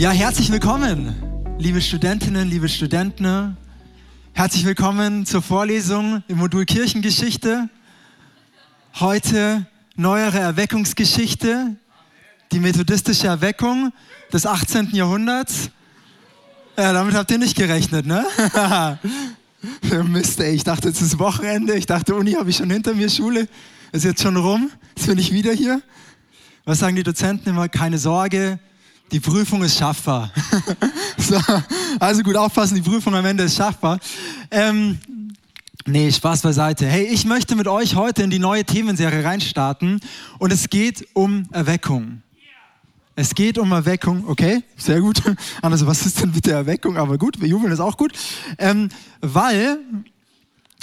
Ja, herzlich willkommen, liebe Studentinnen, liebe Studenten. Herzlich willkommen zur Vorlesung im Modul Kirchengeschichte. Heute neuere Erweckungsgeschichte, die methodistische Erweckung des 18. Jahrhunderts. Ja, damit habt ihr nicht gerechnet, ne? Mist, ey, ich dachte, es ist Wochenende. Ich dachte, Uni habe ich schon hinter mir, Schule ist jetzt schon rum. Jetzt bin ich wieder hier. Was sagen die Dozenten immer? Keine Sorge, die Prüfung ist schaffbar. so, also gut aufpassen, die Prüfung am Ende ist schaffbar. Ähm, nee, Spaß beiseite. Hey, ich möchte mit euch heute in die neue Themenserie reinstarten und es geht um Erweckung. Es geht um Erweckung, okay, sehr gut. Also was ist denn mit der Erweckung? Aber gut, wir jubeln, ist auch gut. Ähm, weil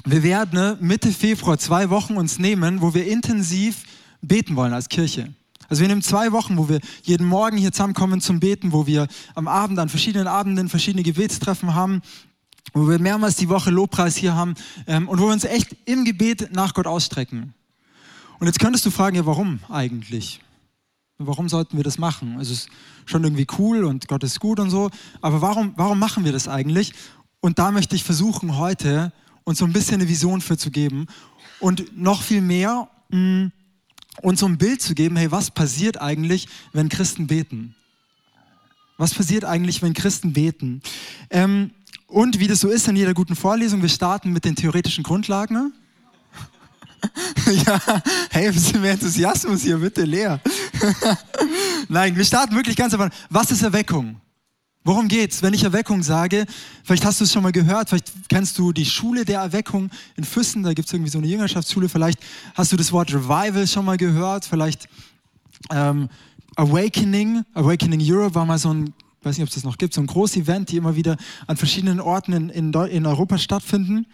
wir werden ne, Mitte Februar zwei Wochen uns nehmen, wo wir intensiv beten wollen als Kirche. Also wir nehmen zwei Wochen, wo wir jeden Morgen hier zusammenkommen zum Beten, wo wir am Abend an verschiedenen Abenden verschiedene Gebetstreffen haben, wo wir mehrmals die Woche Lobpreis hier haben ähm, und wo wir uns echt im Gebet nach Gott ausstrecken. Und jetzt könntest du fragen, ja, warum eigentlich? Warum sollten wir das machen? Es ist schon irgendwie cool und Gott ist gut und so, aber warum, warum machen wir das eigentlich? Und da möchte ich versuchen, heute uns so ein bisschen eine Vision für zu geben und noch viel mehr mh, mm, uns so ein Bild zu geben, hey, was passiert eigentlich, wenn Christen beten? Was passiert eigentlich, wenn Christen beten? Ähm, und wie das so ist in jeder guten Vorlesung, wir starten mit den theoretischen Grundlagen. Ne? ja, hey, ein bisschen mehr Enthusiasmus hier, bitte, leer. Nein, wir starten wirklich ganz einfach. Was ist Erweckung? Worum geht's? Wenn ich Erweckung sage, vielleicht hast du es schon mal gehört, vielleicht kennst du die Schule der Erweckung in Füssen, da gibt es irgendwie so eine Jüngerschaftsschule, vielleicht hast du das Wort Revival schon mal gehört, vielleicht ähm, Awakening, Awakening Europe war mal so ein, weiß nicht, ob es das noch gibt, so ein großes Event, die immer wieder an verschiedenen Orten in, in, in Europa stattfinden.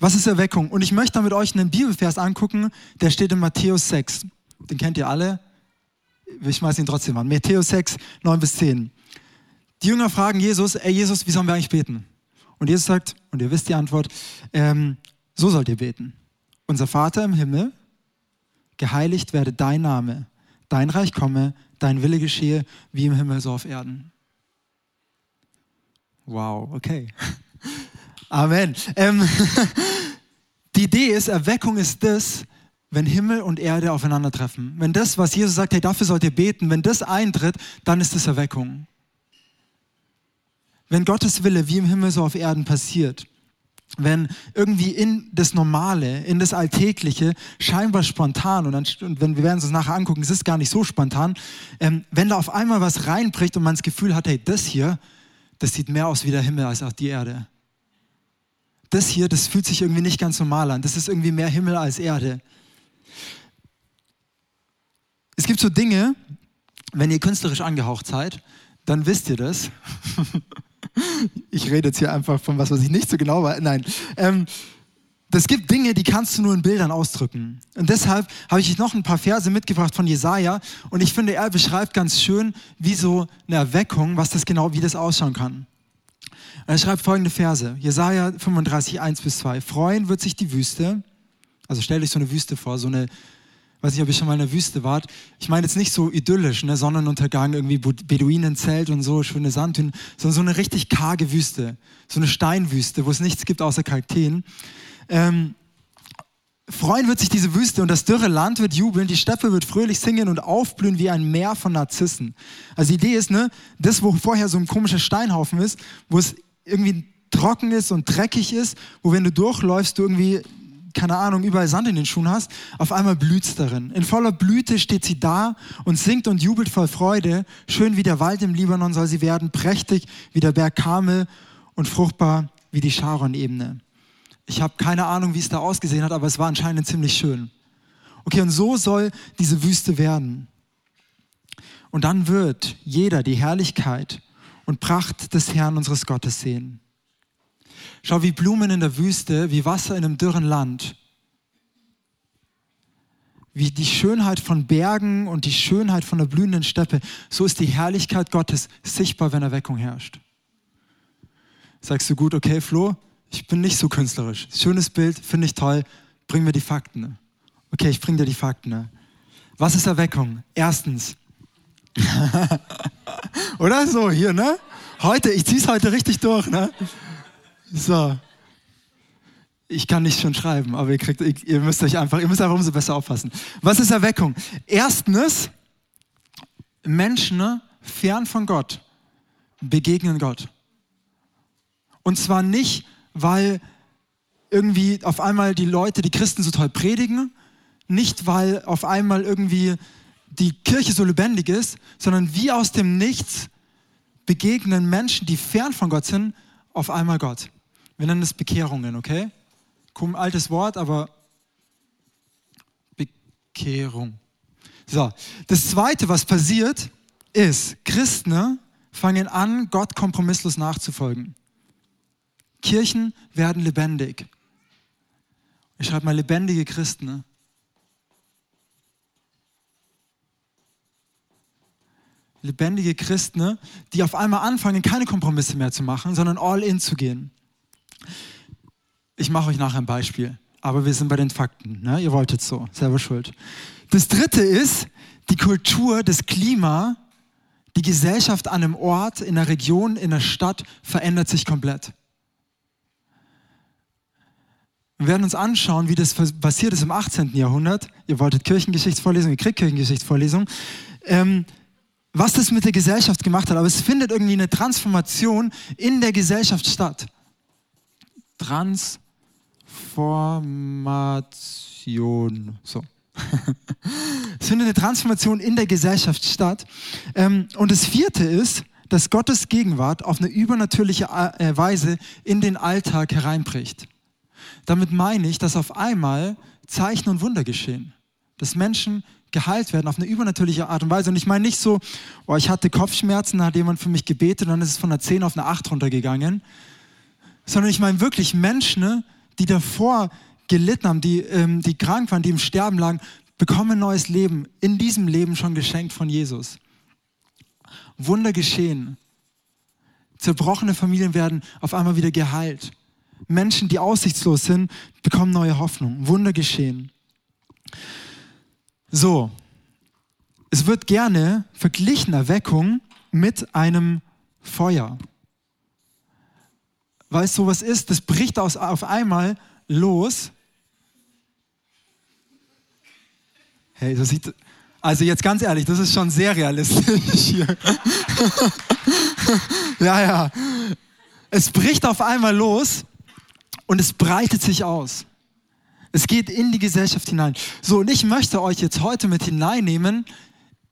Was ist Erweckung? Und ich möchte da mit euch einen Bibelvers angucken, der steht in Matthäus 6. Den kennt ihr alle. Ich schmeiße ihn trotzdem an. Matthäus 6, 9 bis 10. Die Jünger fragen Jesus, ey Jesus, wie sollen wir eigentlich beten? Und Jesus sagt, und ihr wisst die Antwort, ähm, so sollt ihr beten. Unser Vater im Himmel, geheiligt werde dein Name, dein Reich komme, dein Wille geschehe, wie im Himmel so auf Erden. Wow, okay. Amen. Ähm, die Idee ist, Erweckung ist das, wenn Himmel und Erde aufeinandertreffen. Wenn das, was Jesus sagt, hey, dafür sollt ihr beten, wenn das eintritt, dann ist es Erweckung wenn Gottes Wille wie im Himmel so auf Erden passiert, wenn irgendwie in das Normale, in das Alltägliche, scheinbar spontan, und, dann, und wenn wir werden es uns nachher angucken, es ist gar nicht so spontan, ähm, wenn da auf einmal was reinbricht und man das Gefühl hat, hey, das hier, das sieht mehr aus wie der Himmel als auch die Erde. Das hier, das fühlt sich irgendwie nicht ganz normal an. Das ist irgendwie mehr Himmel als Erde. Es gibt so Dinge, wenn ihr künstlerisch angehaucht seid, dann wisst ihr das. ich rede jetzt hier einfach von was, was ich nicht so genau weiß. Nein. Ähm, es gibt Dinge, die kannst du nur in Bildern ausdrücken. Und deshalb habe ich noch ein paar Verse mitgebracht von Jesaja. Und ich finde, er beschreibt ganz schön, wie so eine Erweckung, was das genau, wie das ausschauen kann. Er schreibt folgende Verse. Jesaja 35, 1 bis 2. Freuen wird sich die Wüste. Also stell dich so eine Wüste vor, so eine weiß nicht, ob ihr schon mal in der Wüste wart. Ich meine jetzt nicht so idyllisch, ne, Sonnenuntergang, irgendwie Beduinenzelt und so, schöne Sandhünen, sondern so eine richtig karge Wüste. So eine Steinwüste, wo es nichts gibt außer Kakteen. Ähm, freuen wird sich diese Wüste und das dürre Land wird jubeln, die Steppe wird fröhlich singen und aufblühen wie ein Meer von Narzissen. Also die Idee ist, ne, das, wo vorher so ein komischer Steinhaufen ist, wo es irgendwie trocken ist und dreckig ist, wo wenn du durchläufst, du irgendwie keine Ahnung, überall Sand in den Schuhen hast, auf einmal blüht es darin. In voller Blüte steht sie da und singt und jubelt voll Freude. Schön wie der Wald im Libanon soll sie werden, prächtig wie der Berg Karmel und fruchtbar wie die Sharon-Ebene. Ich habe keine Ahnung, wie es da ausgesehen hat, aber es war anscheinend ziemlich schön. Okay, und so soll diese Wüste werden. Und dann wird jeder die Herrlichkeit und Pracht des Herrn unseres Gottes sehen. Schau, wie Blumen in der Wüste, wie Wasser in einem dürren Land. Wie die Schönheit von Bergen und die Schönheit von der blühenden Steppe, so ist die Herrlichkeit Gottes sichtbar, wenn Erweckung herrscht. Sagst du gut, okay, Flo, ich bin nicht so künstlerisch. Schönes Bild, finde ich toll, bring mir die Fakten. Okay, ich bring dir die Fakten. Was ist Erweckung? Erstens, Oder so, hier, ne? Heute, ich zieh's heute richtig durch, ne? So. Ich kann nicht schon schreiben, aber ihr kriegt, ihr müsst euch einfach, ihr müsst einfach umso besser aufpassen. Was ist Erweckung? Erstens, Menschen ne, fern von Gott begegnen Gott. Und zwar nicht, weil irgendwie auf einmal die Leute, die Christen so toll predigen, nicht weil auf einmal irgendwie die Kirche so lebendig ist, sondern wie aus dem Nichts begegnen Menschen, die fern von Gott sind, auf einmal Gott. Wir nennen es Bekehrungen, okay? Komm, altes Wort, aber Bekehrung. So, das Zweite, was passiert, ist, Christen fangen an, Gott kompromisslos nachzufolgen. Kirchen werden lebendig. Ich schreibe mal lebendige Christen. Lebendige Christen, die auf einmal anfangen, keine Kompromisse mehr zu machen, sondern all in zu gehen. Ich mache euch nachher ein Beispiel, aber wir sind bei den Fakten. Ne? Ihr wolltet so, selber schuld. Das dritte ist die Kultur, das Klima, die Gesellschaft an einem Ort, in der Region, in der Stadt verändert sich komplett. Wir werden uns anschauen, wie das passiert ist im 18. Jahrhundert. Ihr wolltet Kirchengeschichtsvorlesung, ihr kriegt Kirchengeschichtsvorlesung. Ähm, was das mit der Gesellschaft gemacht hat, aber es findet irgendwie eine Transformation in der Gesellschaft statt. Transformation. So. es findet eine Transformation in der Gesellschaft statt. Ähm, und das vierte ist, dass Gottes Gegenwart auf eine übernatürliche äh, Weise in den Alltag hereinbricht. Damit meine ich, dass auf einmal Zeichen und Wunder geschehen. Dass Menschen geheilt werden auf eine übernatürliche Art und Weise. Und ich meine nicht so, oh, ich hatte Kopfschmerzen, da hat jemand für mich gebetet und dann ist es von einer 10 auf eine 8 runtergegangen. Sondern ich meine wirklich Menschen, ne, die davor gelitten haben, die, ähm, die krank waren, die im Sterben lagen, bekommen ein neues Leben, in diesem Leben schon geschenkt von Jesus. Wunder geschehen. Zerbrochene Familien werden auf einmal wieder geheilt. Menschen, die aussichtslos sind, bekommen neue Hoffnung. Wunder geschehen. So, es wird gerne verglichen Erweckung mit einem Feuer. Weil es sowas ist, das bricht aus, auf einmal los. Hey, das sieht, also jetzt ganz ehrlich, das ist schon sehr realistisch hier. ja, ja. Es bricht auf einmal los und es breitet sich aus. Es geht in die Gesellschaft hinein. So, und ich möchte euch jetzt heute mit hineinnehmen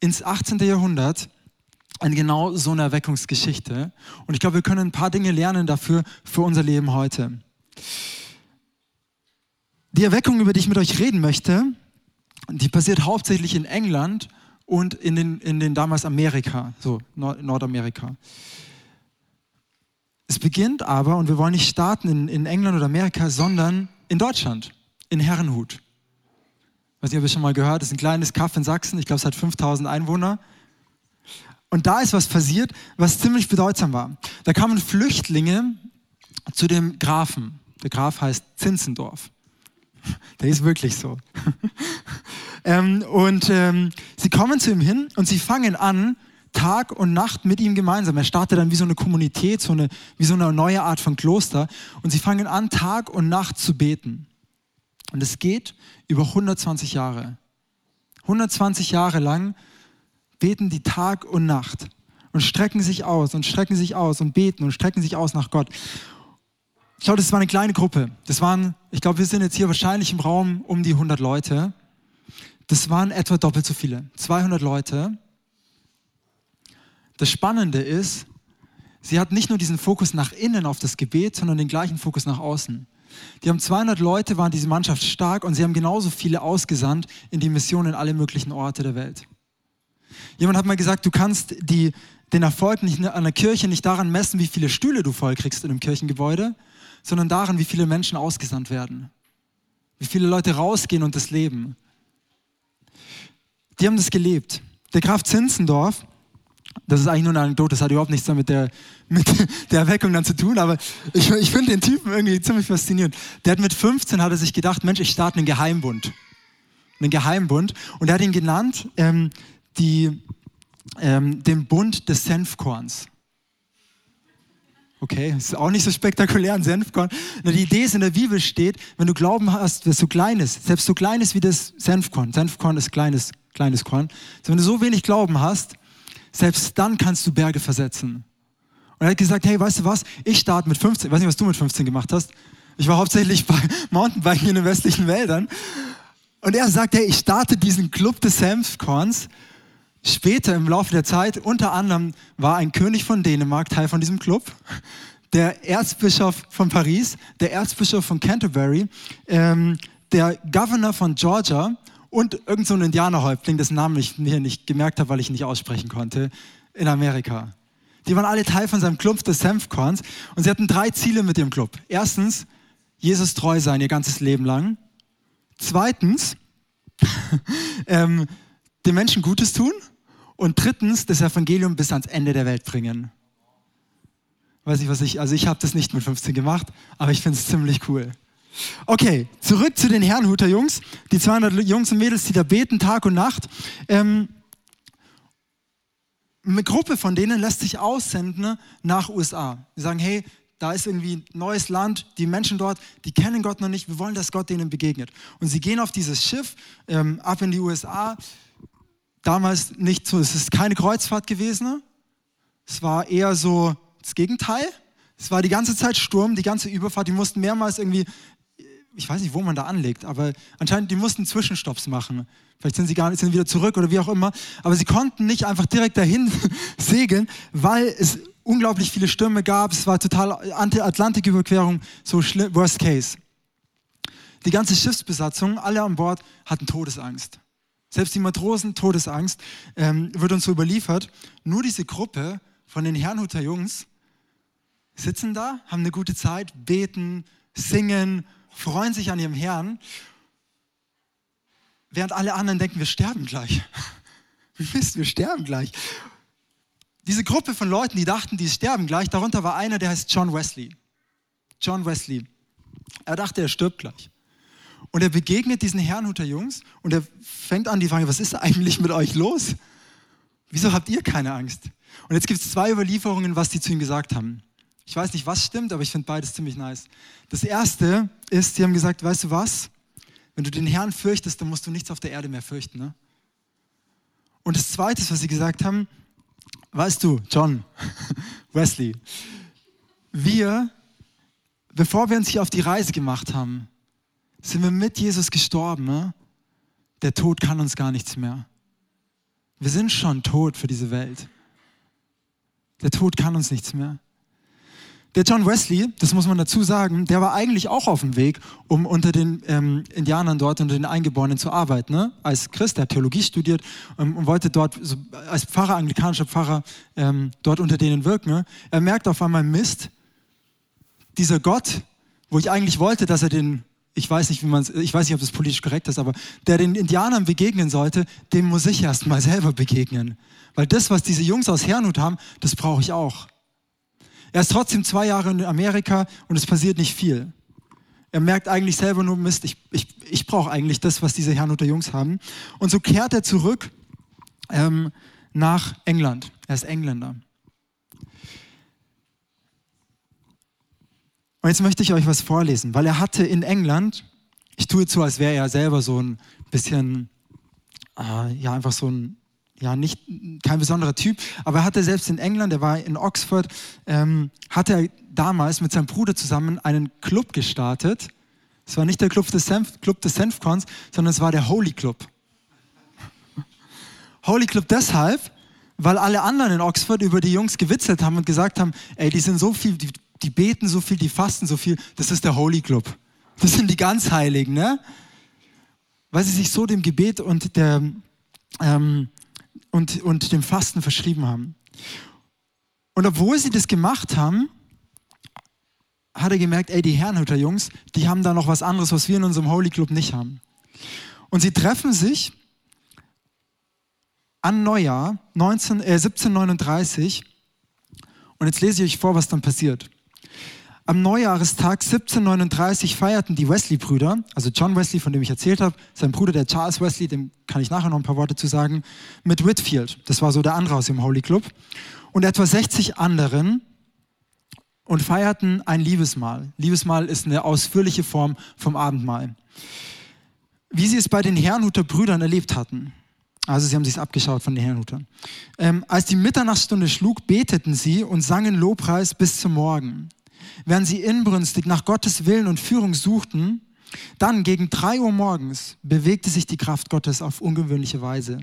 ins 18. Jahrhundert in genau so eine Erweckungsgeschichte. Und ich glaube, wir können ein paar Dinge lernen dafür für unser Leben heute. Die Erweckung, über die ich mit euch reden möchte, die passiert hauptsächlich in England und in den, in den damals Amerika, so Nord Nordamerika. Es beginnt aber, und wir wollen nicht starten in, in England oder Amerika, sondern in Deutschland in Herrenhut. Weiß nicht, ob ihr schon mal gehört, das ist ein kleines Kaff in Sachsen, ich glaube, es hat 5000 Einwohner. Und da ist was passiert, was ziemlich bedeutsam war. Da kamen Flüchtlinge zu dem Grafen. Der Graf heißt Zinzendorf. Der ist wirklich so. ähm, und ähm, sie kommen zu ihm hin und sie fangen an, Tag und Nacht mit ihm gemeinsam. Er startet dann wie so eine Kommunität, so eine, wie so eine neue Art von Kloster. Und sie fangen an, Tag und Nacht zu beten. Und es geht über 120 Jahre. 120 Jahre lang beten die Tag und Nacht und strecken sich aus und strecken sich aus und beten und strecken sich aus nach Gott. Ich glaube, das war eine kleine Gruppe. Das waren, ich glaube, wir sind jetzt hier wahrscheinlich im Raum um die 100 Leute. Das waren etwa doppelt so viele, 200 Leute. Das Spannende ist, sie hat nicht nur diesen Fokus nach innen auf das Gebet, sondern den gleichen Fokus nach außen. Die haben 200 Leute, waren diese Mannschaft stark und sie haben genauso viele ausgesandt in die Mission in alle möglichen Orte der Welt. Jemand hat mal gesagt, du kannst die, den Erfolg nicht an der Kirche nicht daran messen, wie viele Stühle du vollkriegst in einem Kirchengebäude, sondern daran, wie viele Menschen ausgesandt werden. Wie viele Leute rausgehen und das leben. Die haben das gelebt. Der Graf Zinzendorf, das ist eigentlich nur eine Anekdote, das hat überhaupt nichts damit der, mit der Erweckung dann zu tun, aber ich, ich finde den Typen irgendwie ziemlich faszinierend. Der hat mit 15 hat er sich gedacht, Mensch, ich starte einen Geheimbund. Einen Geheimbund. Und er hat ihn genannt, ähm, die, ähm, dem Bund des Senfkorns. Okay, ist auch nicht so spektakulär, ein Senfkorn. Die Idee ist, in der Bibel steht, wenn du Glauben hast, das so klein ist, selbst so klein ist wie das Senfkorn, Senfkorn ist kleines, kleines Korn, also wenn du so wenig Glauben hast, selbst dann kannst du Berge versetzen. Und er hat gesagt, hey, weißt du was, ich starte mit 15, ich weiß nicht, was du mit 15 gemacht hast, ich war hauptsächlich bei Mountainbiken in den westlichen Wäldern. Und er sagt, hey, ich starte diesen Club des Senfkorns. Später im Laufe der Zeit, unter anderem war ein König von Dänemark Teil von diesem Club, der Erzbischof von Paris, der Erzbischof von Canterbury, ähm, der Governor von Georgia und irgend so Indianerhäuptling, dessen Namen ich mir nicht gemerkt habe, weil ich ihn nicht aussprechen konnte, in Amerika. Die waren alle Teil von seinem Club des Senfkorns und sie hatten drei Ziele mit dem Club. Erstens, Jesus treu sein ihr ganzes Leben lang. Zweitens, ähm, den Menschen Gutes tun. Und drittens, das Evangelium bis ans Ende der Welt bringen. Weiß nicht, was ich, also ich habe das nicht mit 15 gemacht, aber ich finde es ziemlich cool. Okay, zurück zu den Herrenhuter Jungs, die 200 Jungs und Mädels, die da beten Tag und Nacht. Ähm, eine Gruppe von denen lässt sich aussenden nach USA. Die sagen, hey, da ist irgendwie ein neues Land, die Menschen dort, die kennen Gott noch nicht, wir wollen, dass Gott denen begegnet. Und sie gehen auf dieses Schiff ähm, ab in die USA. Damals nicht so, es ist keine Kreuzfahrt gewesen. Es war eher so das Gegenteil. Es war die ganze Zeit Sturm, die ganze Überfahrt. Die mussten mehrmals irgendwie, ich weiß nicht, wo man da anlegt, aber anscheinend, die mussten Zwischenstopps machen. Vielleicht sind sie gar nicht, sind wieder zurück oder wie auch immer. Aber sie konnten nicht einfach direkt dahin segeln, weil es unglaublich viele Stürme gab. Es war total Anti-Atlantik-Überquerung, so schlimm, worst case. Die ganze Schiffsbesatzung, alle an Bord, hatten Todesangst. Selbst die Matrosen, Todesangst, ähm, wird uns so überliefert. Nur diese Gruppe von den Herrnhuter Jungs sitzen da, haben eine gute Zeit, beten, singen, freuen sich an ihrem Herrn, während alle anderen denken, wir sterben gleich. Wie wisst, wir sterben gleich diese Gruppe von Leuten, die dachten, die sterben gleich, darunter war einer, der heißt John Wesley. John Wesley. Er dachte, er stirbt gleich. Und er begegnet diesen Herrnhuter Jungs und er fängt an die Frage, was ist eigentlich mit euch los? Wieso habt ihr keine Angst? Und jetzt gibt es zwei Überlieferungen, was die zu ihm gesagt haben. Ich weiß nicht, was stimmt, aber ich finde beides ziemlich nice. Das erste ist, sie haben gesagt, weißt du was? Wenn du den Herrn fürchtest, dann musst du nichts auf der Erde mehr fürchten. Ne? Und das zweite, was sie gesagt haben, Weißt du, John, Wesley, wir, bevor wir uns hier auf die Reise gemacht haben, sind wir mit Jesus gestorben. Ne? Der Tod kann uns gar nichts mehr. Wir sind schon tot für diese Welt. Der Tod kann uns nichts mehr. Der John Wesley, das muss man dazu sagen, der war eigentlich auch auf dem Weg, um unter den ähm, Indianern dort, unter den Eingeborenen zu arbeiten. Ne? Als Christ, der hat Theologie studiert ähm, und wollte dort so, als Pfarrer, anglikanischer Pfarrer, ähm, dort unter denen wirken. Ne? Er merkt auf einmal, Mist, dieser Gott, wo ich eigentlich wollte, dass er den, ich weiß nicht, wie man ich weiß nicht, ob das politisch korrekt ist, aber der den Indianern begegnen sollte, dem muss ich erst mal selber begegnen. Weil das, was diese Jungs aus Herrnhut haben, das brauche ich auch. Er ist trotzdem zwei Jahre in Amerika und es passiert nicht viel. Er merkt eigentlich selber nur, Mist, ich, ich, ich brauche eigentlich das, was diese der Jungs haben. Und so kehrt er zurück ähm, nach England. Er ist Engländer. Und jetzt möchte ich euch was vorlesen, weil er hatte in England, ich tue jetzt so, als wäre er selber so ein bisschen, äh, ja, einfach so ein ja, nicht kein besonderer Typ, aber er hatte selbst in England, er war in Oxford, ähm, hat er damals mit seinem Bruder zusammen einen Club gestartet. Es war nicht der Club des, Senf, Club des Senfkorns, sondern es war der Holy Club. Holy Club deshalb, weil alle anderen in Oxford über die Jungs gewitzelt haben und gesagt haben, ey, die sind so viel, die, die beten so viel, die fasten so viel, das ist der Holy Club. Das sind die ganz Heiligen, ne? Weil sie sich so dem Gebet und der, ähm, und, und dem Fasten verschrieben haben. Und obwohl sie das gemacht haben, hat er gemerkt, ey, die Herrenhütter Jungs, die haben da noch was anderes, was wir in unserem Holy Club nicht haben. Und sie treffen sich an Neujahr 19, äh, 1739 und jetzt lese ich euch vor, was dann passiert. Am Neujahrestag 1739 feierten die Wesley-Brüder, also John Wesley, von dem ich erzählt habe, sein Bruder, der Charles Wesley, dem kann ich nachher noch ein paar Worte zu sagen, mit Whitfield. Das war so der andere aus dem Holy Club. Und etwa 60 anderen und feierten ein Liebesmahl. Liebesmahl ist eine ausführliche Form vom Abendmahl. Wie sie es bei den Herrnhuter Brüdern erlebt hatten. Also sie haben sich abgeschaut von den Herrnhutern. Ähm, als die Mitternachtsstunde schlug, beteten sie und sangen Lobpreis bis zum Morgen. Während sie inbrünstig nach Gottes Willen und Führung suchten, dann gegen drei Uhr morgens bewegte sich die Kraft Gottes auf ungewöhnliche Weise.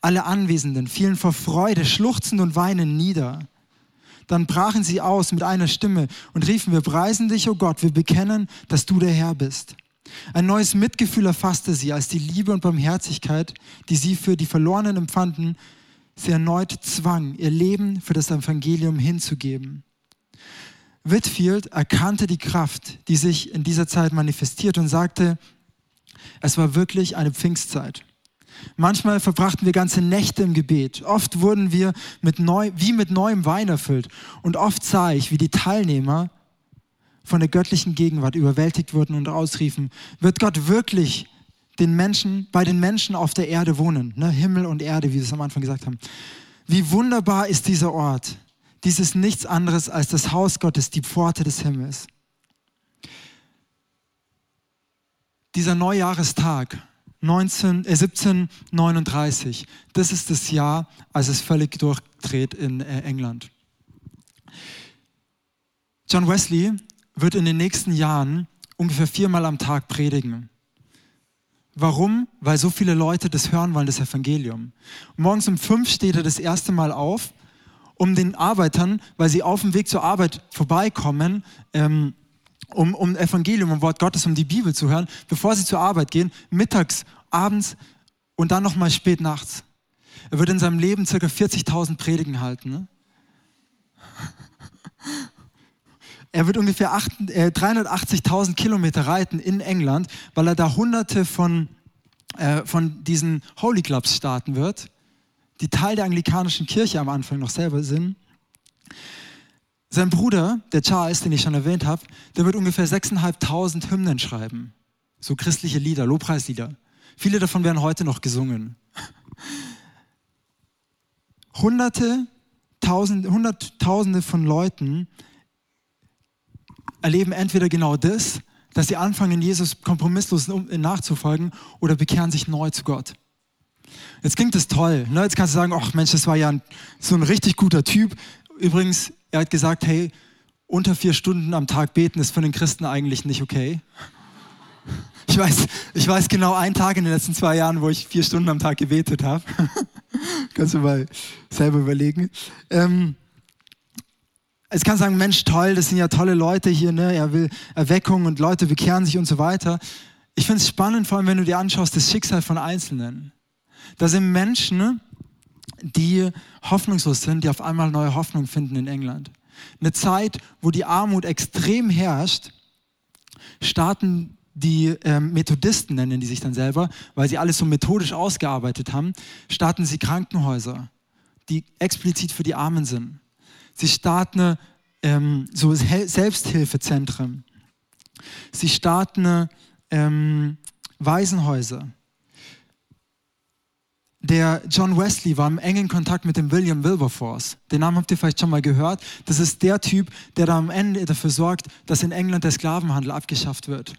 Alle Anwesenden fielen vor Freude, schluchzend und weinend nieder. Dann brachen sie aus mit einer Stimme und riefen, wir preisen dich, o oh Gott, wir bekennen, dass du der Herr bist. Ein neues Mitgefühl erfasste sie, als die Liebe und Barmherzigkeit, die sie für die Verlorenen empfanden, sie erneut zwang, ihr Leben für das Evangelium hinzugeben. Whitfield erkannte die Kraft, die sich in dieser Zeit manifestiert und sagte, es war wirklich eine Pfingstzeit. Manchmal verbrachten wir ganze Nächte im Gebet. Oft wurden wir mit neu, wie mit neuem Wein erfüllt. Und oft sah ich, wie die Teilnehmer von der göttlichen Gegenwart überwältigt wurden und ausriefen, wird Gott wirklich den Menschen, bei den Menschen auf der Erde wohnen? Ne? Himmel und Erde, wie wir es am Anfang gesagt haben. Wie wunderbar ist dieser Ort. Dies ist nichts anderes als das Haus Gottes, die Pforte des Himmels. Dieser Neujahrestag 19, äh 1739, das ist das Jahr, als es völlig durchdreht in äh, England. John Wesley wird in den nächsten Jahren ungefähr viermal am Tag predigen. Warum? Weil so viele Leute das hören wollen, das Evangelium. Morgens um fünf steht er das erste Mal auf um den Arbeitern, weil sie auf dem Weg zur Arbeit vorbeikommen, ähm, um, um Evangelium, um Wort Gottes, um die Bibel zu hören, bevor sie zur Arbeit gehen, mittags, abends und dann nochmal spät nachts. Er wird in seinem Leben ca. 40.000 Predigen halten. Ne? Er wird ungefähr äh, 380.000 Kilometer reiten in England, weil er da hunderte von, äh, von diesen Holy Clubs starten wird die Teil der anglikanischen Kirche am Anfang noch selber sind. Sein Bruder, der Charles, den ich schon erwähnt habe, der wird ungefähr 6.500 Hymnen schreiben. So christliche Lieder, Lobpreislieder. Viele davon werden heute noch gesungen. Hunderte, Tausende, Hunderttausende von Leuten erleben entweder genau das, dass sie anfangen, Jesus kompromisslos nachzufolgen oder bekehren sich neu zu Gott. Jetzt klingt das toll. Ne? Jetzt kannst du sagen, ach Mensch, das war ja ein, so ein richtig guter Typ. Übrigens, er hat gesagt, hey, unter vier Stunden am Tag beten ist für den Christen eigentlich nicht okay. Ich weiß, ich weiß genau einen Tag in den letzten zwei Jahren, wo ich vier Stunden am Tag gebetet habe. Kannst du mal selber überlegen. Ähm, es kann sagen, Mensch, toll, das sind ja tolle Leute hier, ne? Er will Erweckung und Leute bekehren sich und so weiter. Ich finde es spannend, vor allem wenn du dir anschaust, das Schicksal von Einzelnen. Da sind Menschen, die hoffnungslos sind, die auf einmal neue Hoffnung finden in England. Eine Zeit, wo die Armut extrem herrscht, starten die ähm, Methodisten, nennen die sich dann selber, weil sie alles so methodisch ausgearbeitet haben, starten sie Krankenhäuser, die explizit für die Armen sind. Sie starten ähm, so Selbsthilfezentren. Sie starten ähm, Waisenhäuser. Der John Wesley war im engen Kontakt mit dem William Wilberforce. Den Namen habt ihr vielleicht schon mal gehört. Das ist der Typ, der da am Ende dafür sorgt, dass in England der Sklavenhandel abgeschafft wird.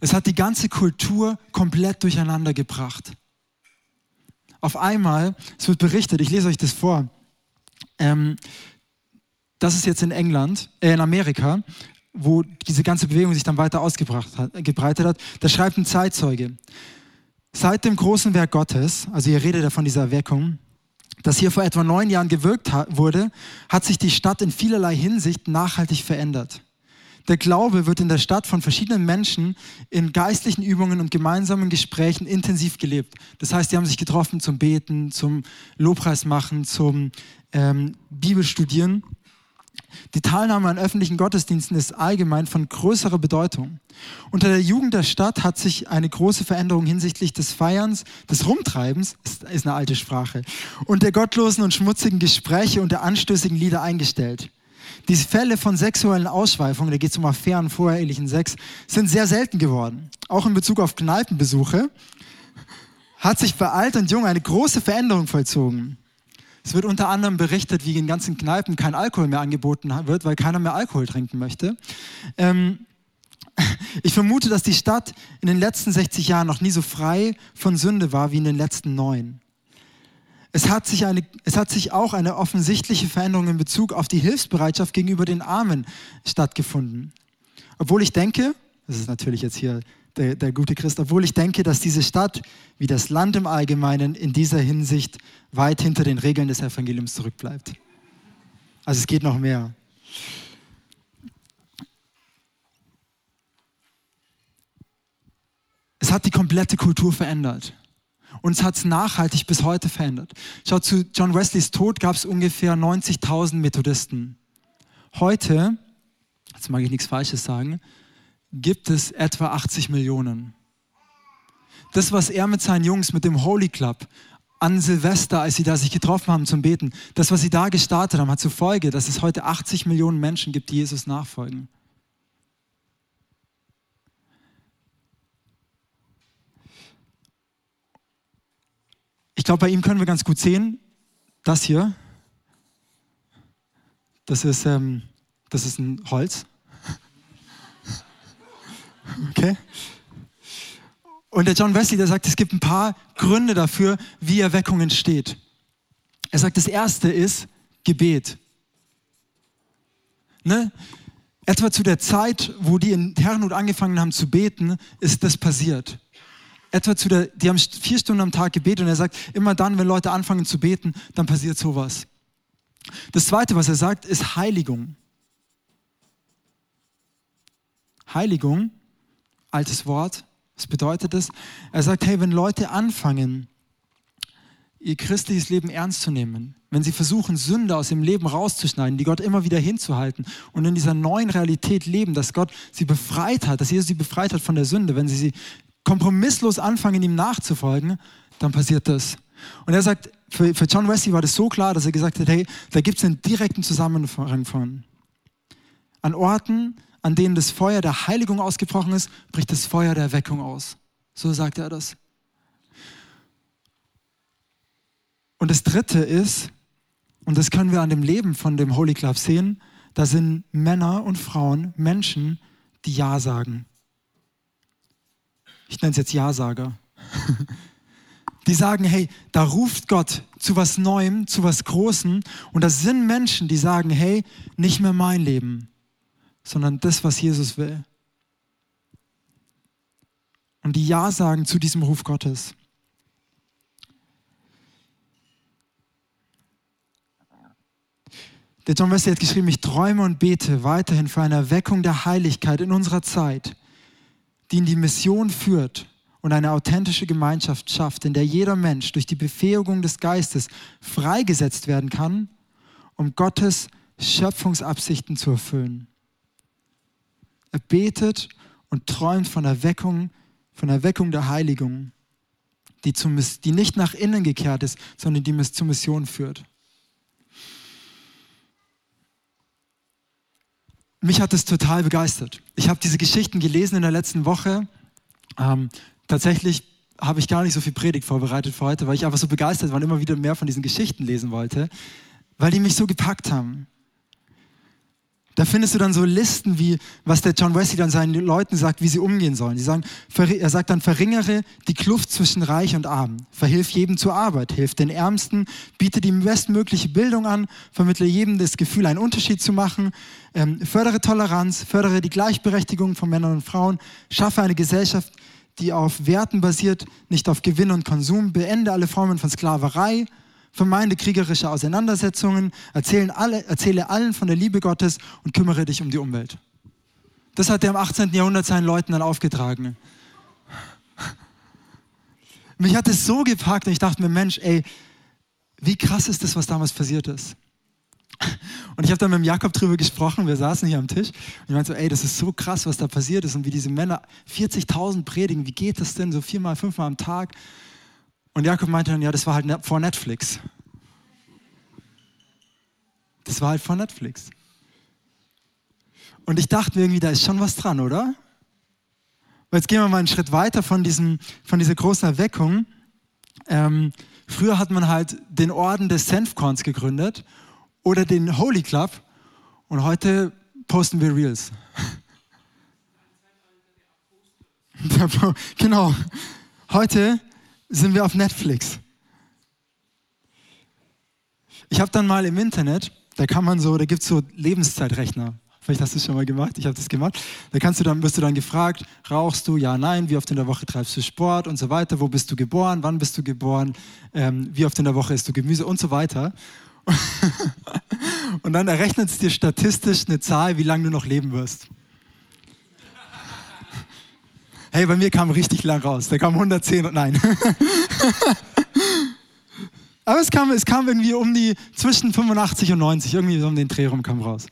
Es hat die ganze Kultur komplett durcheinander gebracht. Auf einmal, es wird berichtet, ich lese euch das vor, ähm, das ist jetzt in England, äh in Amerika, wo diese ganze Bewegung sich dann weiter ausgebreitet hat. Da schreibt ein Zeitzeuge. Seit dem großen Werk Gottes, also ihr redet ja von dieser Wirkung, das hier vor etwa neun Jahren gewirkt wurde, hat sich die Stadt in vielerlei Hinsicht nachhaltig verändert. Der Glaube wird in der Stadt von verschiedenen Menschen in geistlichen Übungen und gemeinsamen Gesprächen intensiv gelebt. Das heißt, die haben sich getroffen zum Beten, zum Lobpreis machen, zum ähm, Bibelstudieren. Die Teilnahme an öffentlichen Gottesdiensten ist allgemein von größerer Bedeutung. Unter der Jugend der Stadt hat sich eine große Veränderung hinsichtlich des Feierns, des Rumtreibens, ist, eine alte Sprache, und der gottlosen und schmutzigen Gespräche und der anstößigen Lieder eingestellt. diese Fälle von sexuellen Ausschweifungen, da geht es um Affären, vorehelichen Sex, sind sehr selten geworden. Auch in Bezug auf Kneipenbesuche hat sich bei alt und jung eine große Veränderung vollzogen. Es wird unter anderem berichtet, wie in ganzen Kneipen kein Alkohol mehr angeboten wird, weil keiner mehr Alkohol trinken möchte. Ähm, ich vermute, dass die Stadt in den letzten 60 Jahren noch nie so frei von Sünde war wie in den letzten neun. Es hat, sich eine, es hat sich auch eine offensichtliche Veränderung in Bezug auf die Hilfsbereitschaft gegenüber den Armen stattgefunden. Obwohl ich denke, das ist natürlich jetzt hier der, der gute Christ, obwohl ich denke, dass diese Stadt wie das Land im Allgemeinen in dieser Hinsicht weit hinter den Regeln des Evangeliums zurückbleibt. Also es geht noch mehr. Es hat die komplette Kultur verändert. Und es hat es nachhaltig bis heute verändert. Schaut, zu John Wesleys Tod gab es ungefähr 90.000 Methodisten. Heute, jetzt mag ich nichts Falsches sagen, gibt es etwa 80 Millionen. Das, was er mit seinen Jungs, mit dem Holy Club, an Silvester, als sie da sich getroffen haben zum Beten, das, was sie da gestartet haben, hat zur Folge, dass es heute 80 Millionen Menschen gibt, die Jesus nachfolgen. Ich glaube, bei ihm können wir ganz gut sehen, das hier, das ist, ähm, das ist ein Holz. Okay? Und der John Wesley, der sagt, es gibt ein paar Gründe dafür, wie Erweckung entsteht. Er sagt, das erste ist Gebet. Ne? Etwa zu der Zeit, wo die in Herrenhut angefangen haben zu beten, ist das passiert etwa zu der, die haben vier Stunden am Tag gebetet und er sagt, immer dann, wenn Leute anfangen zu beten, dann passiert sowas. Das zweite, was er sagt, ist Heiligung. Heiligung, altes Wort, was bedeutet das? Er sagt, hey, wenn Leute anfangen, ihr christliches Leben ernst zu nehmen, wenn sie versuchen, Sünde aus dem Leben rauszuschneiden, die Gott immer wieder hinzuhalten und in dieser neuen Realität leben, dass Gott sie befreit hat, dass Jesus sie befreit hat von der Sünde, wenn sie sie kompromisslos anfangen, ihm nachzufolgen, dann passiert das. Und er sagt, für, für John Wesley war das so klar, dass er gesagt hat, hey, da gibt es einen direkten Zusammenhang von. An Orten, an denen das Feuer der Heiligung ausgebrochen ist, bricht das Feuer der Erweckung aus. So sagt er das. Und das Dritte ist, und das können wir an dem Leben von dem Holy Club sehen, da sind Männer und Frauen, Menschen, die Ja sagen ich nenne es jetzt Ja-Sager, die sagen, hey, da ruft Gott zu was Neuem, zu was Großem. Und das sind Menschen, die sagen, hey, nicht mehr mein Leben, sondern das, was Jesus will. Und die Ja sagen zu diesem Ruf Gottes. Der John Wesley hat geschrieben, ich träume und bete weiterhin für eine Erweckung der Heiligkeit in unserer Zeit die in die Mission führt und eine authentische Gemeinschaft schafft, in der jeder Mensch durch die Befähigung des Geistes freigesetzt werden kann, um Gottes Schöpfungsabsichten zu erfüllen. Er betet und träumt von Erweckung, von Erweckung der Heiligung, die, zum, die nicht nach innen gekehrt ist, sondern die zur Mission führt. mich hat es total begeistert. Ich habe diese Geschichten gelesen in der letzten Woche. Ähm, tatsächlich habe ich gar nicht so viel Predigt vorbereitet für heute, weil ich einfach so begeistert war und immer wieder mehr von diesen Geschichten lesen wollte, weil die mich so gepackt haben. Da findest du dann so Listen, wie was der John Wesley dann seinen Leuten sagt, wie sie umgehen sollen. Die sagen, er sagt dann, verringere die Kluft zwischen Reich und Arm. Verhilf jedem zur Arbeit, hilf den Ärmsten, biete die bestmögliche Bildung an, vermittle jedem das Gefühl, einen Unterschied zu machen, ähm, fördere Toleranz, fördere die Gleichberechtigung von Männern und Frauen, schaffe eine Gesellschaft, die auf Werten basiert, nicht auf Gewinn und Konsum, beende alle Formen von Sklaverei, vermeide kriegerische Auseinandersetzungen, erzähle, alle, erzähle allen von der Liebe Gottes und kümmere dich um die Umwelt. Das hat er im 18. Jahrhundert seinen Leuten dann aufgetragen. Mich hat es so gepackt und ich dachte mir, Mensch, ey, wie krass ist das, was damals passiert ist? Und ich habe dann mit dem Jakob drüber gesprochen, wir saßen hier am Tisch und ich meinte so, ey, das ist so krass, was da passiert ist und wie diese Männer 40.000 predigen, wie geht das denn so viermal, fünfmal am Tag? Und Jakob meinte dann, ja, das war halt ne-, vor Netflix. Das war halt vor Netflix. Und ich dachte irgendwie, da ist schon was dran, oder? jetzt gehen wir mal einen Schritt weiter von, diesem, von dieser großen Erweckung. Ähm, früher hat man halt den Orden des Senfkorns gegründet oder den Holy Club und heute posten wir Reels. genau. Heute sind wir auf Netflix. Ich habe dann mal im Internet, da kann man so, da gibt es so Lebenszeitrechner. Vielleicht hast du es schon mal gemacht, ich habe das gemacht. Da kannst du dann, wirst du dann gefragt, rauchst du, ja, nein, wie oft in der Woche treibst du Sport und so weiter, wo bist du geboren, wann bist du geboren, ähm, wie oft in der Woche isst du Gemüse und so weiter. und dann errechnet es dir statistisch eine Zahl, wie lange du noch leben wirst. Hey, bei mir kam richtig lang raus. Da kam 110 und nein. Aber es kam, es kam irgendwie um die zwischen 85 und 90, irgendwie so um den Dreh rum kam raus.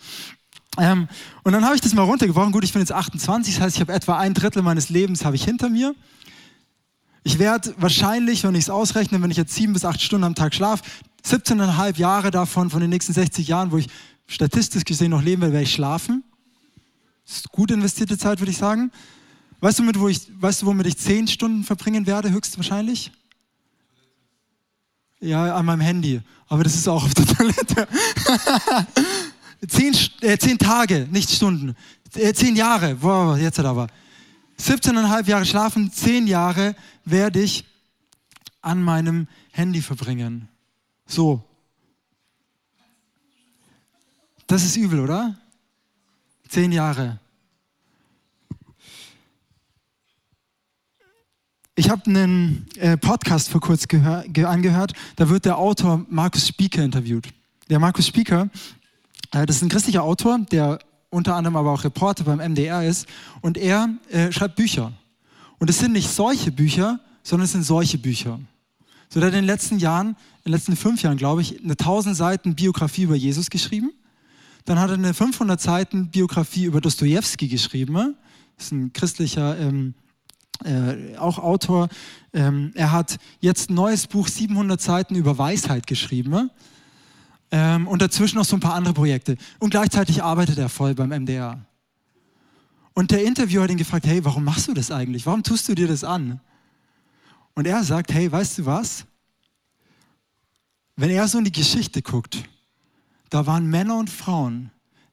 Ähm, und dann habe ich das mal runtergebrochen. Gut, ich bin jetzt 28, das heißt, ich habe etwa ein Drittel meines Lebens habe ich hinter mir. Ich werde wahrscheinlich, wenn ich es ausrechne, wenn ich jetzt sieben bis acht Stunden am Tag schlafe, 17,5 Jahre davon, von den nächsten 60 Jahren, wo ich statistisch gesehen noch leben werde, werde ich schlafen. Das ist gut investierte Zeit, würde ich sagen. Weißt du, mit wo ich, weißt du, womit ich zehn Stunden verbringen werde, höchstwahrscheinlich? Ja, an meinem Handy. Aber das ist auch auf der Toilette. zehn, äh, zehn Tage, nicht Stunden. Äh, zehn Jahre, wow, jetzt aber. 17,5 Jahre schlafen, zehn Jahre werde ich an meinem Handy verbringen. So. Das ist übel, oder? Zehn Jahre. Ich habe einen äh, Podcast vor kurzem angehört, da wird der Autor Markus Spieker interviewt. Der Markus Spieker äh, das ist ein christlicher Autor, der unter anderem aber auch Reporter beim MDR ist. Und er äh, schreibt Bücher. Und es sind nicht solche Bücher, sondern es sind solche Bücher. So, der hat in den letzten Jahren, in den letzten fünf Jahren, glaube ich, eine 1000 Seiten Biografie über Jesus geschrieben. Dann hat er eine 500 Seiten Biografie über Dostoevsky geschrieben. Das ist ein christlicher ähm, äh, auch Autor. Ähm, er hat jetzt ein neues Buch, 700 Seiten über Weisheit geschrieben. Ähm, und dazwischen noch so ein paar andere Projekte. Und gleichzeitig arbeitet er voll beim MDR. Und der Interviewer hat ihn gefragt, hey, warum machst du das eigentlich? Warum tust du dir das an? Und er sagt, hey, weißt du was? Wenn er so in die Geschichte guckt, da waren Männer und Frauen,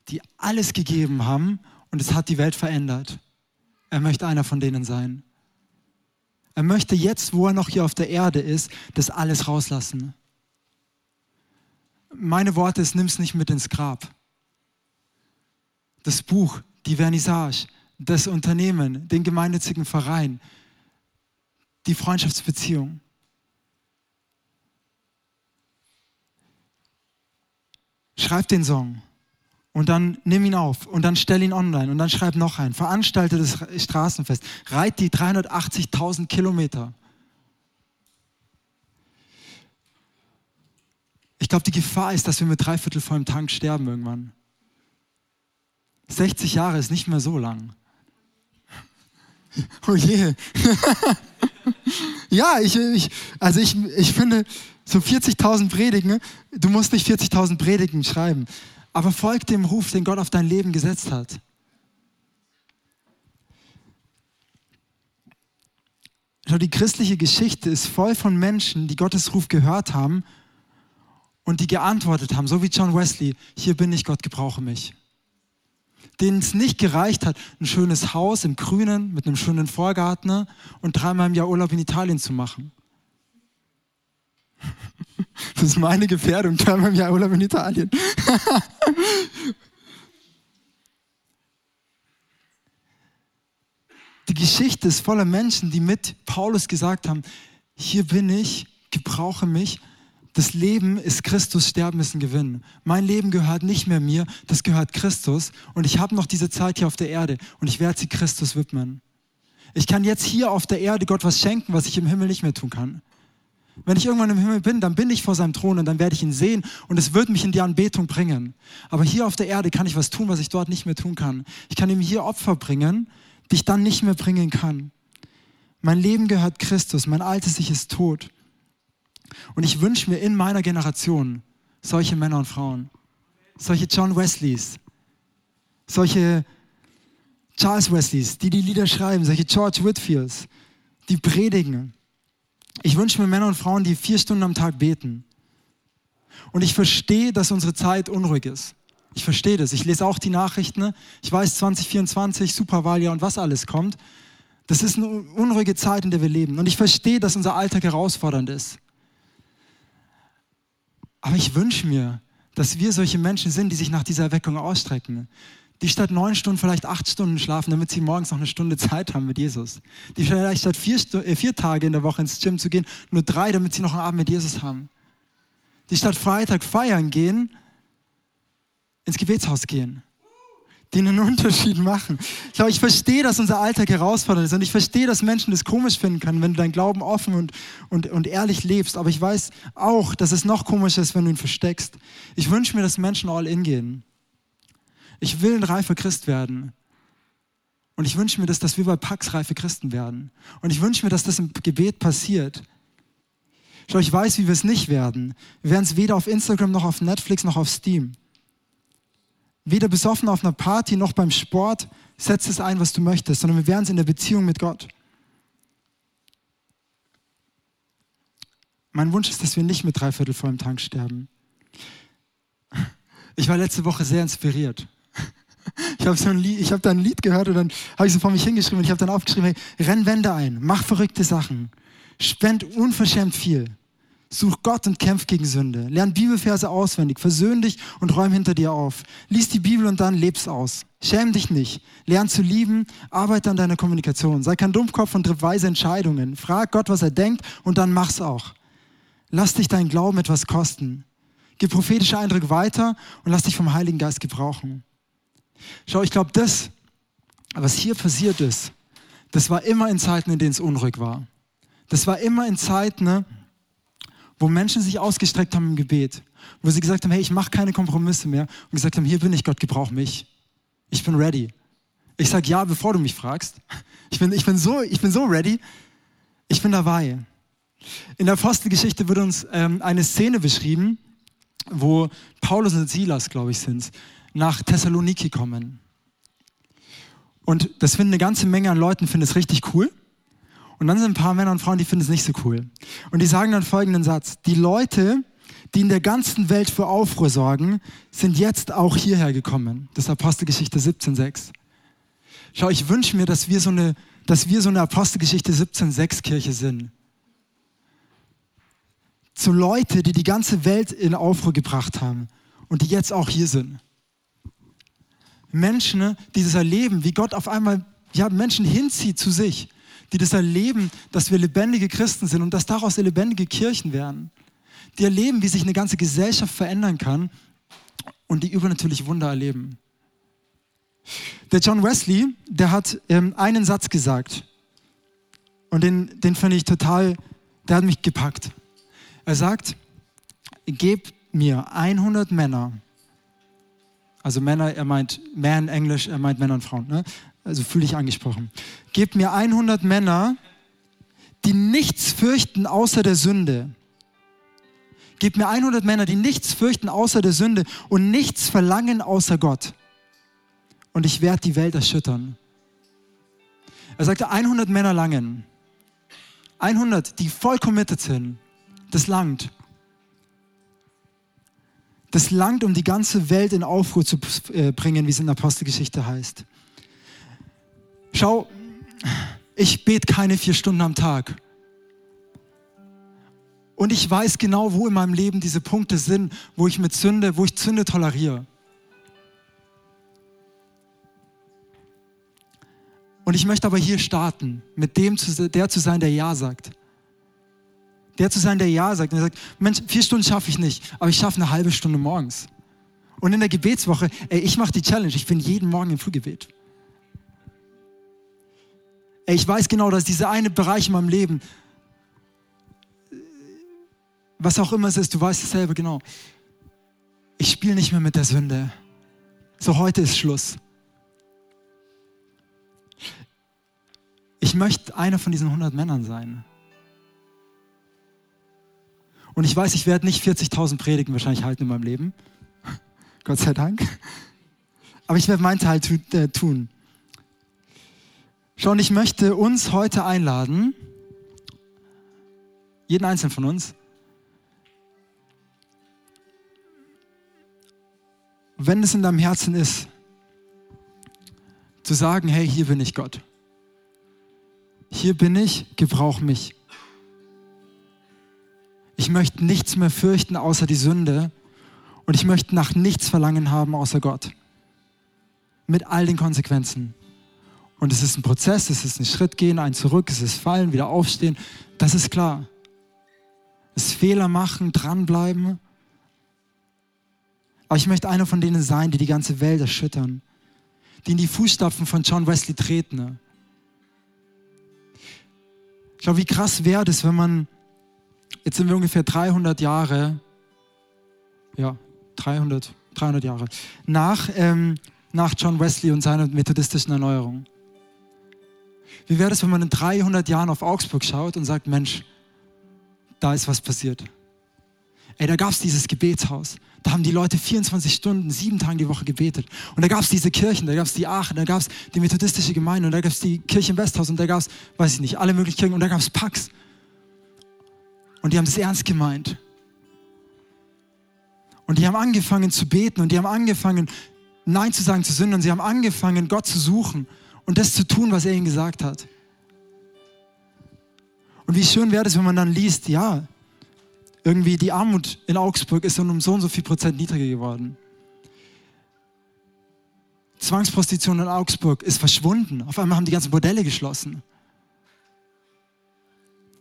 die alles gegeben haben und es hat die Welt verändert. Er möchte einer von denen sein. Er möchte jetzt, wo er noch hier auf der Erde ist, das alles rauslassen meine Worte ist, nimm es nicht mit ins Grab. Das Buch, die Vernissage, das Unternehmen, den gemeinnützigen Verein, die Freundschaftsbeziehung. Schreib den Song und dann nimm ihn auf und dann stell ihn online und dann schreib noch einen. Veranstalte das Straßenfest. Reit die 380.000 Kilometer. Ich glaube, die Gefahr ist, dass wir mit dreiviertel vollem Tank sterben irgendwann. 60 Jahre ist nicht mehr so lang. Oh je. ja, ich, ich, also ich, ich finde, so 40.000 Predigen, du musst nicht 40.000 Predigen schreiben, aber folg dem Ruf, den Gott auf dein Leben gesetzt hat. Schau, die christliche Geschichte ist voll von Menschen, die Gottes Ruf gehört haben und die geantwortet haben, so wie John Wesley, hier bin ich, Gott gebrauche mich. Denen es nicht gereicht hat, ein schönes Haus im Grünen mit einem schönen Vorgarten und dreimal im Jahr Urlaub in Italien zu machen. Das ist meine Gefährdung, dreimal im Jahr Urlaub in Italien. Die Geschichte ist voller Menschen, die mit Paulus gesagt haben, hier bin ich, gebrauche mich das Leben ist Christus, Sterben ist ein Gewinn. Mein Leben gehört nicht mehr mir, das gehört Christus. Und ich habe noch diese Zeit hier auf der Erde und ich werde sie Christus widmen. Ich kann jetzt hier auf der Erde Gott was schenken, was ich im Himmel nicht mehr tun kann. Wenn ich irgendwann im Himmel bin, dann bin ich vor seinem Thron und dann werde ich ihn sehen und es wird mich in die Anbetung bringen. Aber hier auf der Erde kann ich was tun, was ich dort nicht mehr tun kann. Ich kann ihm hier Opfer bringen, die ich dann nicht mehr bringen kann. Mein Leben gehört Christus, mein altes Ich ist tot. Und ich wünsche mir in meiner Generation solche Männer und Frauen, solche John Wesleys, solche Charles Wesleys, die die Lieder schreiben, solche George Whitfields, die predigen. Ich wünsche mir Männer und Frauen, die vier Stunden am Tag beten. Und ich verstehe, dass unsere Zeit unruhig ist. Ich verstehe das. Ich lese auch die Nachrichten. Ich weiß 2024, Superwahljahr und was alles kommt. Das ist eine unruhige Zeit, in der wir leben. Und ich verstehe, dass unser Alltag herausfordernd ist. Aber ich wünsche mir, dass wir solche Menschen sind, die sich nach dieser Erweckung ausstrecken. Die statt neun Stunden vielleicht acht Stunden schlafen, damit sie morgens noch eine Stunde Zeit haben mit Jesus. Die vielleicht statt vier, äh, vier Tage in der Woche ins Gym zu gehen, nur drei, damit sie noch einen Abend mit Jesus haben. Die statt Freitag feiern gehen, ins Gebetshaus gehen die einen Unterschied machen. Ich glaube, ich verstehe, dass unser Alltag herausfordernd ist und ich verstehe, dass Menschen das komisch finden können, wenn du deinen Glauben offen und, und, und ehrlich lebst. Aber ich weiß auch, dass es noch komischer ist, wenn du ihn versteckst. Ich wünsche mir, dass Menschen all in gehen. Ich will ein reifer Christ werden. Und ich wünsche mir, dass, dass wir bei Pax reife Christen werden. Und ich wünsche mir, dass das im Gebet passiert. Schau, ich weiß, wie wir es nicht werden. Wir werden es weder auf Instagram noch auf Netflix noch auf Steam. Weder besoffen auf einer Party noch beim Sport setzt es ein, was du möchtest, sondern wir werden es in der Beziehung mit Gott. Mein Wunsch ist, dass wir nicht mit dreiviertel vollem Tank sterben. Ich war letzte Woche sehr inspiriert. Ich habe so hab da ein Lied gehört und dann habe ich so vor mich hingeschrieben und ich habe dann aufgeschrieben, hey, renn Wände ein, mach verrückte Sachen, spend unverschämt viel. Such Gott und kämpf gegen Sünde. Lern Bibelverse auswendig. Versöhn dich und räum hinter dir auf. Lies die Bibel und dann leb's aus. Schäm dich nicht. Lern zu lieben. Arbeite an deiner Kommunikation. Sei kein Dummkopf und triff weise Entscheidungen. Frag Gott, was er denkt und dann mach's auch. Lass dich deinen Glauben etwas kosten. Gib prophetische Eindrücke weiter und lass dich vom Heiligen Geist gebrauchen. Schau, ich glaube, das, was hier passiert ist, das war immer in Zeiten, in denen es unruhig war. Das war immer in Zeiten, ne, wo Menschen sich ausgestreckt haben im Gebet, wo sie gesagt haben, hey, ich mache keine Kompromisse mehr und gesagt haben, hier bin ich, Gott, gebrauch mich. Ich bin ready. Ich sage ja, bevor du mich fragst. Ich bin, ich bin, so, ich bin so ready. Ich bin dabei. In der Apostelgeschichte wird uns ähm, eine Szene beschrieben, wo Paulus und Silas, glaube ich, sind, nach Thessaloniki kommen. Und das finden eine ganze Menge an Leuten, finden es richtig cool. Und dann sind ein paar Männer und Frauen, die finden es nicht so cool. Und die sagen dann folgenden Satz. Die Leute, die in der ganzen Welt für Aufruhr sorgen, sind jetzt auch hierher gekommen. Das ist Apostelgeschichte 17,6. Schau, ich wünsche mir, dass wir so eine, dass wir so eine Apostelgeschichte 17,6 Kirche sind. Zu Leute, die die ganze Welt in Aufruhr gebracht haben und die jetzt auch hier sind. Menschen, die das erleben, wie Gott auf einmal ja, Menschen hinzieht zu sich die das erleben, dass wir lebendige Christen sind und dass daraus lebendige Kirchen werden. Die erleben, wie sich eine ganze Gesellschaft verändern kann und die übernatürliche Wunder erleben. Der John Wesley, der hat ähm, einen Satz gesagt und den, den fand ich total, der hat mich gepackt. Er sagt, gebt mir 100 Männer, also Männer, er meint Man Englisch, er meint Männer und Frauen, ne? also fühle ich angesprochen. Gebt mir 100 Männer, die nichts fürchten außer der Sünde. Gebt mir 100 Männer, die nichts fürchten außer der Sünde und nichts verlangen außer Gott. Und ich werde die Welt erschüttern. Er sagte, 100 Männer langen. 100, die voll committed sind. Das langt. Das langt, um die ganze Welt in Aufruhr zu äh, bringen, wie es in der Apostelgeschichte heißt. Schau, ich bete keine vier Stunden am Tag. Und ich weiß genau, wo in meinem Leben diese Punkte sind, wo ich mit Sünde, wo ich Sünde toleriere. Und ich möchte aber hier starten, mit dem, der zu sein, der Ja sagt. Der zu sein, der Ja sagt. Und er sagt, Mensch, vier Stunden schaffe ich nicht, aber ich schaffe eine halbe Stunde morgens. Und in der Gebetswoche, ey, ich mache die Challenge, ich bin jeden Morgen im Frühgebet. Ey, ich weiß genau, dass dieser eine Bereich in meinem Leben, was auch immer es ist, du weißt es selber genau. Ich spiele nicht mehr mit der Sünde. So, heute ist Schluss. Ich möchte einer von diesen 100 Männern sein. Und ich weiß, ich werde nicht 40.000 Predigen wahrscheinlich halten in meinem Leben. Gott sei Dank. Aber ich werde meinen Teil äh, tun. Schon, ich möchte uns heute einladen, jeden einzelnen von uns, wenn es in deinem Herzen ist, zu sagen, hey, hier bin ich Gott. Hier bin ich, gebrauch mich. Ich möchte nichts mehr fürchten außer die Sünde und ich möchte nach nichts verlangen haben außer Gott. Mit all den Konsequenzen. Und es ist ein Prozess, es ist ein Schritt gehen, ein zurück, es ist fallen, wieder aufstehen. Das ist klar. Es ist Fehler machen, dranbleiben. Aber ich möchte einer von denen sein, die die ganze Welt erschüttern. Die in die Fußstapfen von John Wesley treten. Ich glaube, wie krass wäre das, wenn man, jetzt sind wir ungefähr 300 Jahre, ja, 300, 300 Jahre, nach, ähm, nach John Wesley und seiner methodistischen Erneuerung. Wie wäre das, wenn man in 300 Jahren auf Augsburg schaut und sagt, Mensch, da ist was passiert. Ey, da gab es dieses Gebetshaus. Da haben die Leute 24 Stunden, sieben Tage die Woche gebetet. Und da gab es diese Kirchen, da gab es die Aachen, da gab es die methodistische Gemeinde und da gab es die Kirche im Westhaus und da gab es, weiß ich nicht, alle möglichen Kirchen und da gab es Pax. Und die haben es ernst gemeint. Und die haben angefangen zu beten und die haben angefangen, Nein zu sagen zu Sünden und sie haben angefangen, Gott zu suchen und das zu tun, was er ihnen gesagt hat. Und wie schön wäre es, wenn man dann liest, ja, irgendwie die Armut in Augsburg ist dann um so und so viel Prozent niedriger geworden. Zwangsprostitution in Augsburg ist verschwunden. Auf einmal haben die ganzen Bordelle geschlossen.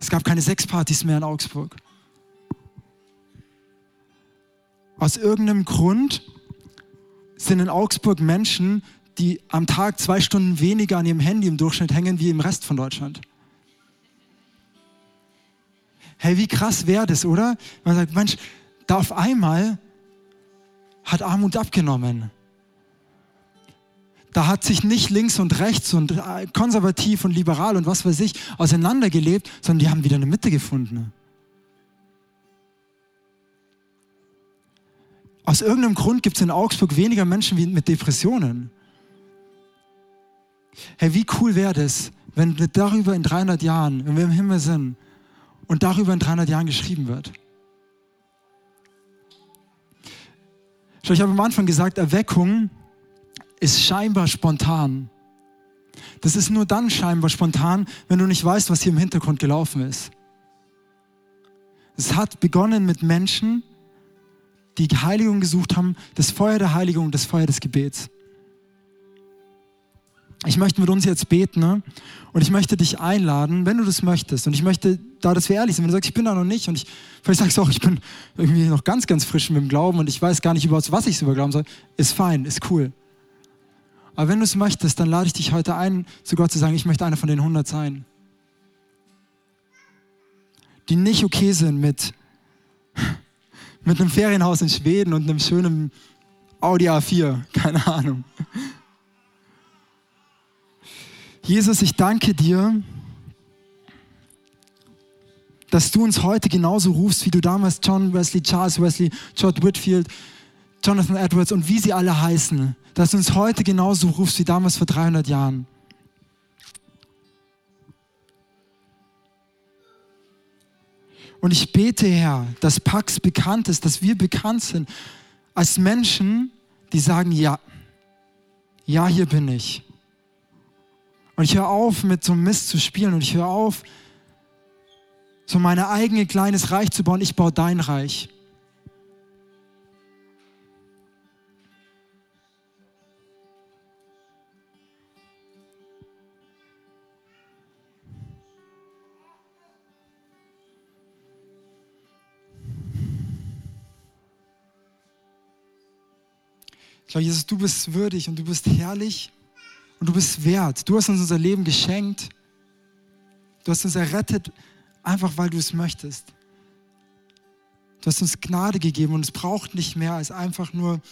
Es gab keine Sexpartys mehr in Augsburg. Aus irgendeinem Grund sind in Augsburg Menschen, die am Tag zwei Stunden weniger an ihrem Handy im Durchschnitt hängen wie im Rest von Deutschland. Hey, wie krass wäre das, oder? Man sagt, Mensch, da auf einmal hat Armut abgenommen. Da hat sich nicht links und rechts und äh, konservativ und liberal und was weiß ich auseinandergelebt, sondern die haben wieder eine Mitte gefunden. Aus irgendeinem Grund gibt es in Augsburg weniger Menschen mit Depressionen. Hey, wie cool wäre das, wenn darüber in 300 Jahren, wenn wir im Himmel sind, und darüber in 300 Jahren geschrieben wird. Ich habe am Anfang gesagt, Erweckung ist scheinbar spontan. Das ist nur dann scheinbar spontan, wenn du nicht weißt, was hier im Hintergrund gelaufen ist. Es hat begonnen mit Menschen, die Heiligung gesucht haben, das Feuer der Heiligung, das Feuer des Gebets. Ich möchte mit uns jetzt beten ne? und ich möchte dich einladen, wenn du das möchtest. Und ich möchte, da dass wir ehrlich sind, wenn du sagst, ich bin da noch nicht und ich, vielleicht sagst du auch, ich bin irgendwie noch ganz, ganz frisch mit dem Glauben und ich weiß gar nicht überhaupt, was ich über glauben soll, ist fein, ist cool. Aber wenn du es möchtest, dann lade ich dich heute ein, zu Gott zu sagen, ich möchte einer von den 100 sein. Die nicht okay sind mit, mit einem Ferienhaus in Schweden und einem schönen Audi A4, keine Ahnung. Jesus, ich danke dir, dass du uns heute genauso rufst, wie du damals John Wesley, Charles Wesley, George Whitfield, Jonathan Edwards und wie sie alle heißen, dass du uns heute genauso rufst wie damals vor 300 Jahren. Und ich bete, Herr, dass Pax bekannt ist, dass wir bekannt sind als Menschen, die sagen, ja, ja, hier bin ich. Und ich höre auf, mit so einem Mist zu spielen und ich höre auf, so mein eigenes kleines Reich zu bauen. Ich baue dein Reich. Ich glaube, Jesus, du bist würdig und du bist herrlich. Und du bist wert. Du hast uns unser Leben geschenkt. Du hast uns errettet, einfach weil du es möchtest. Du hast uns Gnade gegeben und es braucht nicht mehr als einfach nur,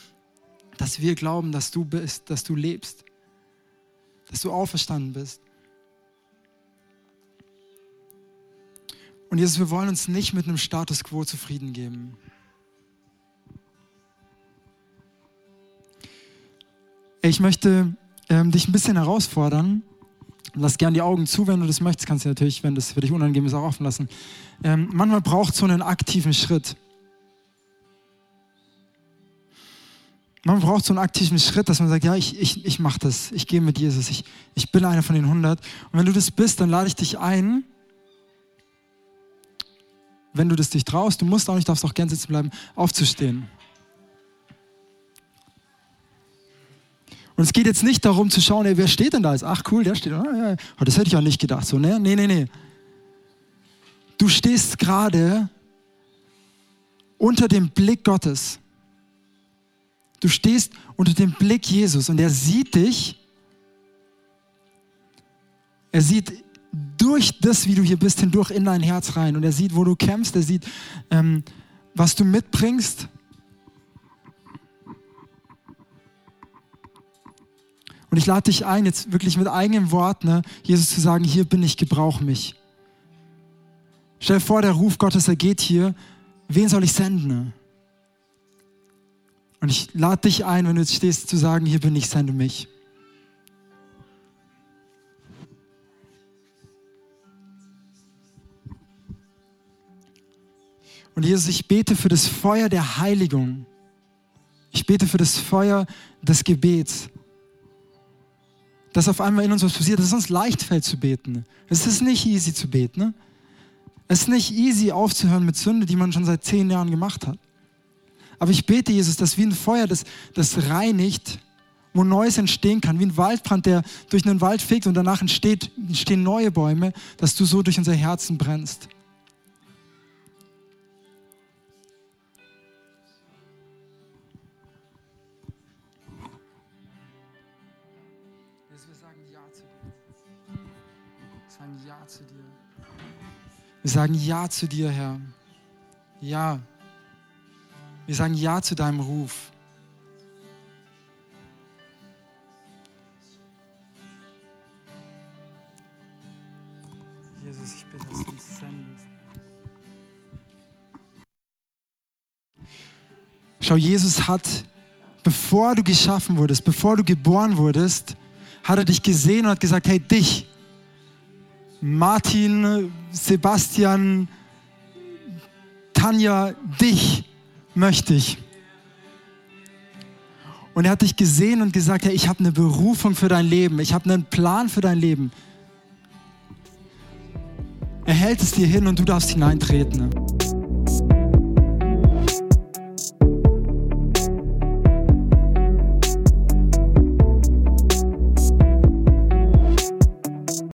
dass wir glauben, dass du bist, dass du lebst, dass du auferstanden bist. Und Jesus, wir wollen uns nicht mit einem Status quo zufrieden geben. Ich möchte ähm, dich ein bisschen herausfordern. Lass gern die Augen zu, wenn du das möchtest. Kannst du natürlich, wenn das für dich unangenehm ist, auch offen lassen. Ähm, manchmal braucht so einen aktiven Schritt. Man braucht so einen aktiven Schritt, dass man sagt, ja, ich, ich, ich mache das, ich gehe mit Jesus, ich, ich bin einer von den 100. Und wenn du das bist, dann lade ich dich ein, wenn du das dich traust, du musst auch nicht, darfst auch gern sitzen bleiben, aufzustehen. Und es geht jetzt nicht darum zu schauen, ey, wer steht denn da jetzt? Ach cool, der steht. Ah, ja, oh, das hätte ich auch nicht gedacht. So, ne? Nee, nee, nee. Du stehst gerade unter dem Blick Gottes. Du stehst unter dem Blick Jesus und er sieht dich. Er sieht durch das, wie du hier bist, hindurch in dein Herz rein. Und er sieht, wo du kämpfst. Er sieht, ähm, was du mitbringst. Und ich lade dich ein, jetzt wirklich mit eigenem Wort, ne, Jesus zu sagen, hier bin ich, gebrauch mich. Stell dir vor, der Ruf Gottes, er geht hier. Wen soll ich senden? Und ich lade dich ein, wenn du jetzt stehst, zu sagen, hier bin ich, sende mich. Und Jesus, ich bete für das Feuer der Heiligung. Ich bete für das Feuer des Gebets. Dass auf einmal in uns was passiert, dass es uns leicht fällt zu beten. Es ist nicht easy zu beten. Ne? Es ist nicht easy aufzuhören mit Sünde, die man schon seit zehn Jahren gemacht hat. Aber ich bete, Jesus, dass wie ein Feuer, das, das reinigt, wo Neues entstehen kann, wie ein Waldbrand, der durch einen Wald fegt und danach entsteht, entstehen neue Bäume, dass du so durch unser Herzen brennst. Wir sagen Ja zu dir, Herr. Ja. Wir sagen Ja zu deinem Ruf. Jesus, ich bitte, dass du uns sendest. Schau, Jesus hat, bevor du geschaffen wurdest, bevor du geboren wurdest, hat er dich gesehen und hat gesagt, hey, dich, Martin, Sebastian, Tanja, dich möchte ich. Und er hat dich gesehen und gesagt, hey, ich habe eine Berufung für dein Leben, ich habe einen Plan für dein Leben. Er hält es dir hin und du darfst hineintreten.